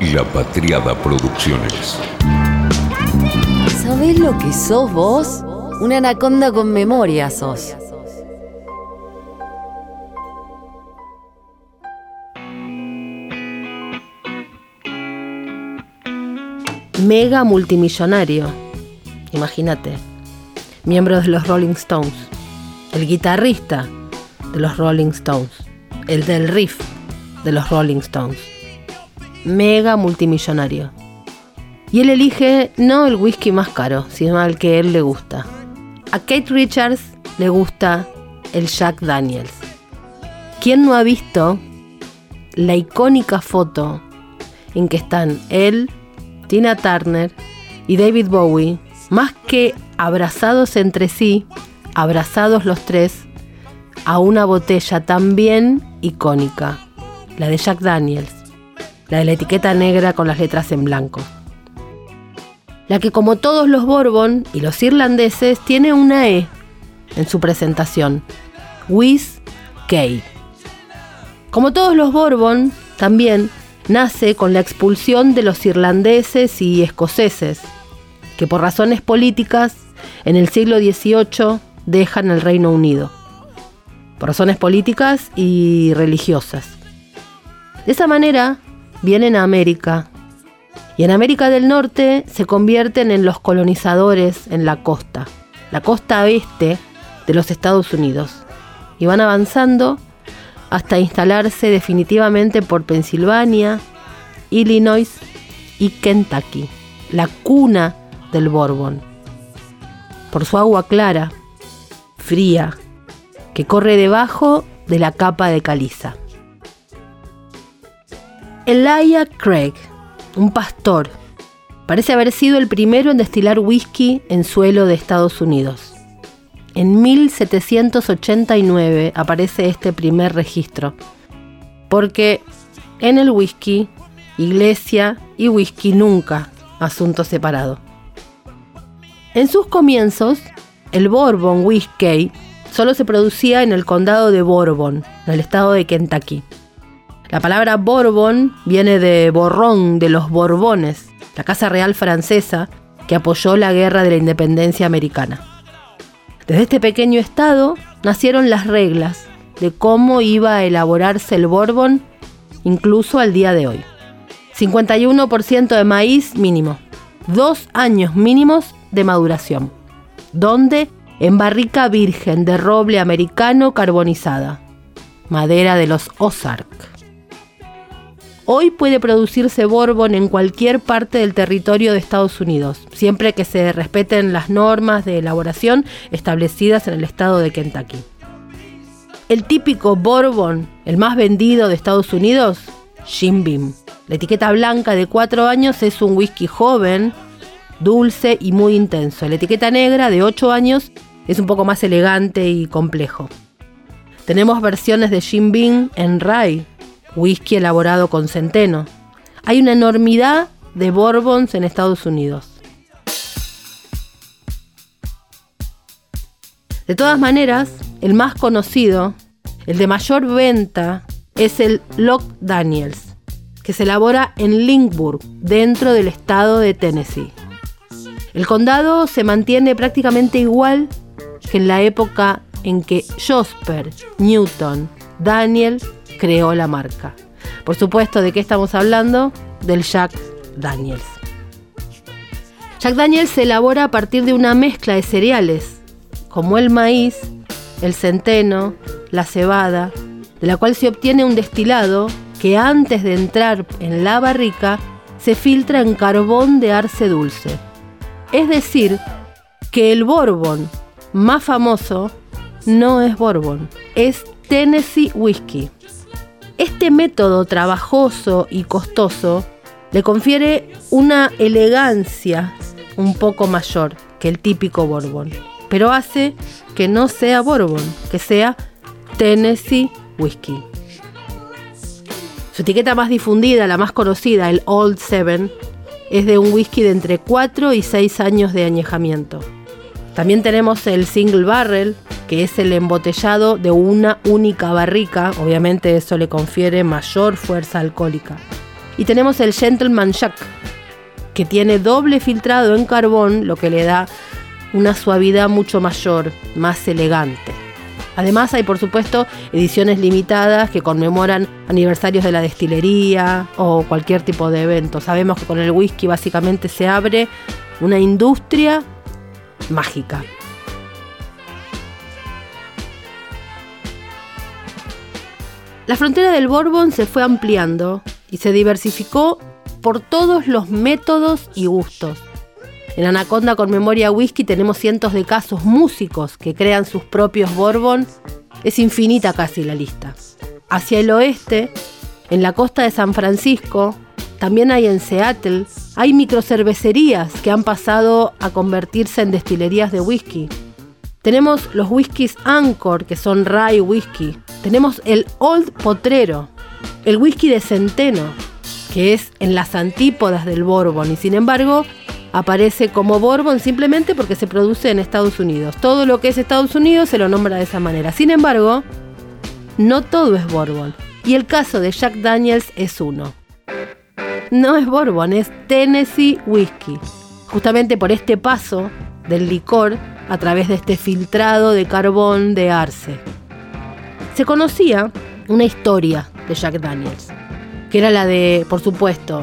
La Patriada Producciones. ¿Sabés lo que sos vos? Una anaconda con memoria sos. Mega multimillonario. Imagínate. Miembro de los Rolling Stones. El guitarrista de los Rolling Stones. El del riff de los Rolling Stones. Mega multimillonario. Y él elige no el whisky más caro, sino al que él le gusta. A Kate Richards le gusta el Jack Daniels. ¿Quién no ha visto la icónica foto en que están él, Tina Turner y David Bowie, más que abrazados entre sí, abrazados los tres, a una botella también icónica, la de Jack Daniels, la de la etiqueta negra con las letras en blanco. La que como todos los Bourbon y los irlandeses tiene una E en su presentación, Whis K. Como todos los Bourbon, también nace con la expulsión de los irlandeses y escoceses, que por razones políticas en el siglo XVIII dejan el Reino Unido, por razones políticas y religiosas. De esa manera vienen a América y en América del Norte se convierten en los colonizadores en la costa, la costa oeste de los Estados Unidos, y van avanzando hasta instalarse definitivamente por Pensilvania, Illinois y Kentucky, la cuna del Bourbon. Por su agua clara, fría, que corre debajo de la capa de caliza. Elijah Craig, un pastor, parece haber sido el primero en destilar whisky en suelo de Estados Unidos. En 1789 aparece este primer registro, porque en el whisky, iglesia y whisky nunca, asunto separado. En sus comienzos, el Bourbon Whisky solo se producía en el condado de Bourbon, en el estado de Kentucky. La palabra Bourbon viene de Borrón de los Borbones, la casa real francesa que apoyó la guerra de la independencia americana. Desde este pequeño estado nacieron las reglas de cómo iba a elaborarse el Bourbon incluso al día de hoy. 51% de maíz mínimo, dos años mínimos de maduración, donde en barrica virgen de roble americano carbonizada, madera de los Ozark. Hoy puede producirse Bourbon en cualquier parte del territorio de Estados Unidos, siempre que se respeten las normas de elaboración establecidas en el estado de Kentucky. El típico Bourbon, el más vendido de Estados Unidos, Jim Beam. La etiqueta blanca de 4 años es un whisky joven, dulce y muy intenso. La etiqueta negra de 8 años es un poco más elegante y complejo. Tenemos versiones de Jim Beam en rye, whisky elaborado con centeno. Hay una enormidad de bourbons en Estados Unidos. De todas maneras, el más conocido, el de mayor venta, es el Lock Daniels, que se elabora en Linkburg, dentro del estado de Tennessee. El condado se mantiene prácticamente igual que en la época en que Josper Newton Daniel creó la marca. Por supuesto, ¿de qué estamos hablando? Del Jack Daniels. Jack Daniels se elabora a partir de una mezcla de cereales, como el maíz, el centeno, la cebada, de la cual se obtiene un destilado que antes de entrar en la barrica se filtra en carbón de arce dulce. Es decir, que el Bourbon más famoso no es Bourbon, es Tennessee Whiskey. Este método trabajoso y costoso le confiere una elegancia un poco mayor que el típico Bourbon, pero hace que no sea Bourbon, que sea Tennessee Whiskey. Su etiqueta más difundida, la más conocida, el Old Seven, es de un whisky de entre 4 y 6 años de añejamiento. También tenemos el Single Barrel, que es el embotellado de una única barrica, obviamente eso le confiere mayor fuerza alcohólica. Y tenemos el Gentleman Jack, que tiene doble filtrado en carbón, lo que le da una suavidad mucho mayor, más elegante. Además hay por supuesto ediciones limitadas que conmemoran aniversarios de la destilería o cualquier tipo de evento. Sabemos que con el whisky básicamente se abre una industria mágica. La frontera del Bourbon se fue ampliando y se diversificó por todos los métodos y gustos. En Anaconda con Memoria Whisky tenemos cientos de casos músicos que crean sus propios Bourbon. Es infinita casi la lista. Hacia el oeste, en la costa de San Francisco, también hay en Seattle, hay microcervecerías que han pasado a convertirse en destilerías de whisky. Tenemos los whiskies Anchor, que son rye whisky. Tenemos el Old Potrero, el whisky de centeno, que es en las antípodas del Bourbon y sin embargo aparece como Bourbon simplemente porque se produce en Estados Unidos. Todo lo que es Estados Unidos se lo nombra de esa manera. Sin embargo, no todo es Bourbon. Y el caso de Jack Daniels es uno. No es Bourbon, es Tennessee Whiskey. Justamente por este paso del licor a través de este filtrado de carbón de arce. Se conocía una historia de Jack Daniels, que era la de, por supuesto,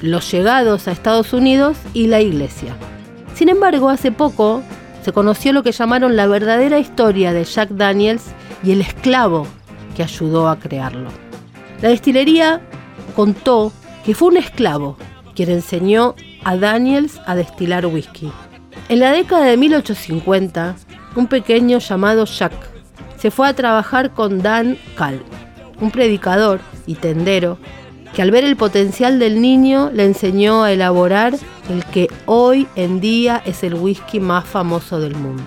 los llegados a Estados Unidos y la iglesia. Sin embargo, hace poco se conoció lo que llamaron la verdadera historia de Jack Daniels y el esclavo que ayudó a crearlo. La destilería contó que fue un esclavo quien enseñó a Daniels a destilar whisky. En la década de 1850, un pequeño llamado Jack se fue a trabajar con Dan Cal, un predicador y tendero que al ver el potencial del niño le enseñó a elaborar el que hoy en día es el whisky más famoso del mundo.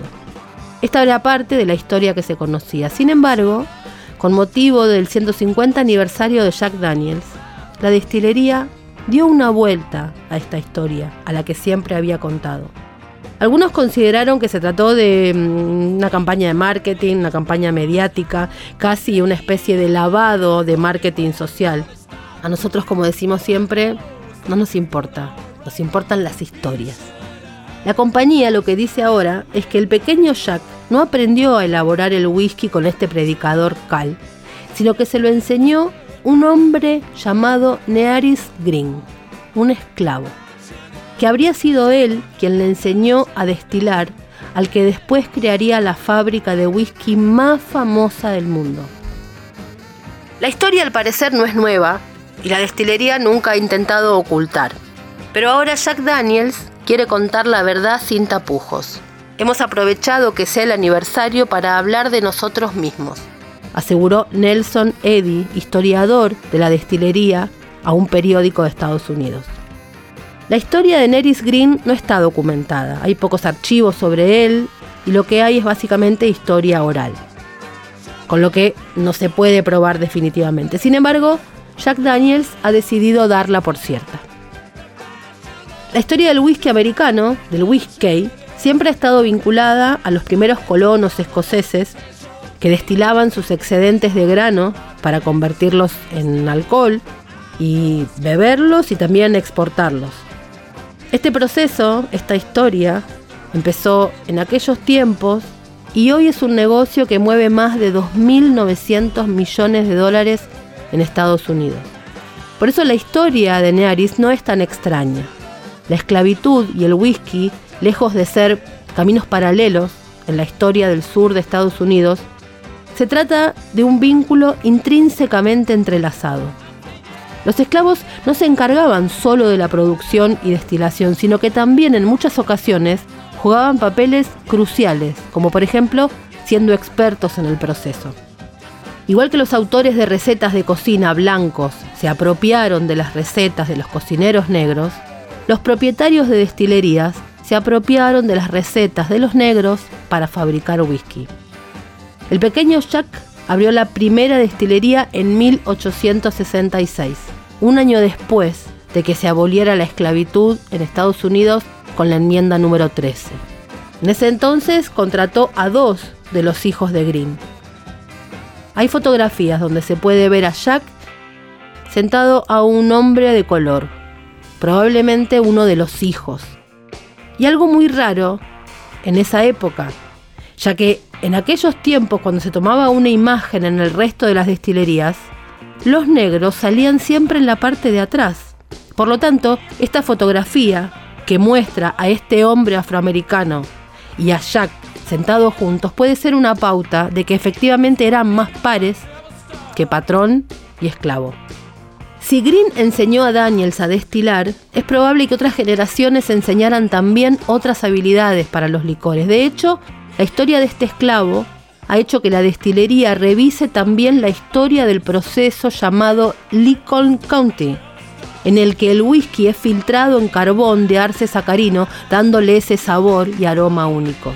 Esta era parte de la historia que se conocía. Sin embargo, con motivo del 150 aniversario de Jack Daniels, la destilería dio una vuelta a esta historia, a la que siempre había contado. Algunos consideraron que se trató de mm, una campaña de marketing, una campaña mediática, casi una especie de lavado de marketing social, a nosotros, como decimos siempre, no nos importa, nos importan las historias. La compañía lo que dice ahora es que el pequeño Jack no aprendió a elaborar el whisky con este predicador Cal, sino que se lo enseñó un hombre llamado Nearis Green, un esclavo, que habría sido él quien le enseñó a destilar al que después crearía la fábrica de whisky más famosa del mundo. La historia al parecer no es nueva, y la destilería nunca ha intentado ocultar. Pero ahora Jack Daniels quiere contar la verdad sin tapujos. Hemos aprovechado que sea el aniversario para hablar de nosotros mismos, aseguró Nelson Eddy, historiador de la destilería, a un periódico de Estados Unidos. La historia de Neris Green no está documentada, hay pocos archivos sobre él y lo que hay es básicamente historia oral, con lo que no se puede probar definitivamente. Sin embargo, Jack Daniels ha decidido darla por cierta. La historia del whisky americano, del whisky, siempre ha estado vinculada a los primeros colonos escoceses que destilaban sus excedentes de grano para convertirlos en alcohol y beberlos y también exportarlos. Este proceso, esta historia, empezó en aquellos tiempos y hoy es un negocio que mueve más de 2.900 millones de dólares en Estados Unidos. Por eso la historia de Nearis no es tan extraña. La esclavitud y el whisky, lejos de ser caminos paralelos en la historia del sur de Estados Unidos, se trata de un vínculo intrínsecamente entrelazado. Los esclavos no se encargaban solo de la producción y destilación, sino que también en muchas ocasiones jugaban papeles cruciales, como por ejemplo siendo expertos en el proceso. Igual que los autores de recetas de cocina blancos se apropiaron de las recetas de los cocineros negros, los propietarios de destilerías se apropiaron de las recetas de los negros para fabricar whisky. El pequeño Jack abrió la primera destilería en 1866, un año después de que se aboliera la esclavitud en Estados Unidos con la enmienda número 13. En ese entonces contrató a dos de los hijos de Green, hay fotografías donde se puede ver a Jack sentado a un hombre de color, probablemente uno de los hijos. Y algo muy raro en esa época, ya que en aquellos tiempos cuando se tomaba una imagen en el resto de las destilerías, los negros salían siempre en la parte de atrás. Por lo tanto, esta fotografía que muestra a este hombre afroamericano y a Jack sentados juntos puede ser una pauta de que efectivamente eran más pares que patrón y esclavo. Si Green enseñó a Daniels a destilar, es probable que otras generaciones enseñaran también otras habilidades para los licores. De hecho, la historia de este esclavo ha hecho que la destilería revise también la historia del proceso llamado Lincoln County, en el que el whisky es filtrado en carbón de arce sacarino, dándole ese sabor y aroma únicos.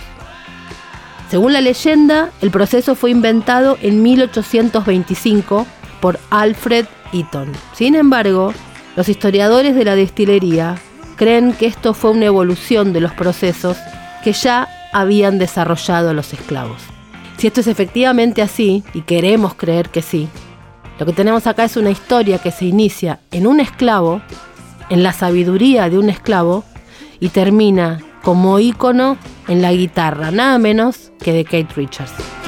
Según la leyenda, el proceso fue inventado en 1825 por Alfred Eaton. Sin embargo, los historiadores de la destilería creen que esto fue una evolución de los procesos que ya habían desarrollado los esclavos. Si esto es efectivamente así, y queremos creer que sí, lo que tenemos acá es una historia que se inicia en un esclavo, en la sabiduría de un esclavo, y termina como ícono en la guitarra, nada menos que de Kate Richards.